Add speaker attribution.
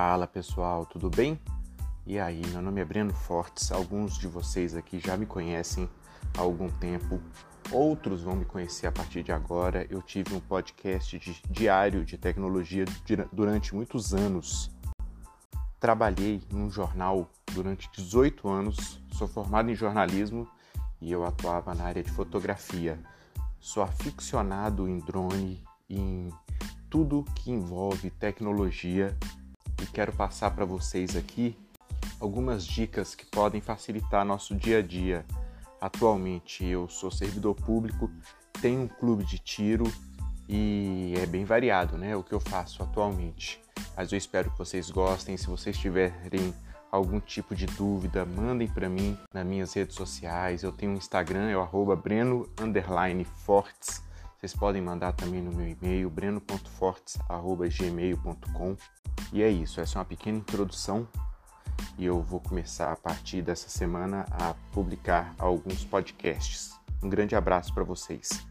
Speaker 1: Fala pessoal, tudo bem? E aí, meu nome é Breno Fortes. Alguns de vocês aqui já me conhecem há algum tempo, outros vão me conhecer a partir de agora. Eu tive um podcast de, diário de tecnologia durante muitos anos. Trabalhei num jornal durante 18 anos, sou formado em jornalismo e eu atuava na área de fotografia. Sou aficionado em drone, em tudo que envolve tecnologia e quero passar para vocês aqui algumas dicas que podem facilitar nosso dia a dia. Atualmente eu sou servidor público, tenho um clube de tiro e é bem variado, né, o que eu faço atualmente. Mas eu espero que vocês gostem. Se vocês tiverem algum tipo de dúvida, mandem para mim nas minhas redes sociais. Eu tenho um Instagram, é o breno_fortes. Vocês podem mandar também no meu e-mail, breno.fortes.gmail.com. E é isso, essa é uma pequena introdução e eu vou começar a partir dessa semana a publicar alguns podcasts. Um grande abraço para vocês.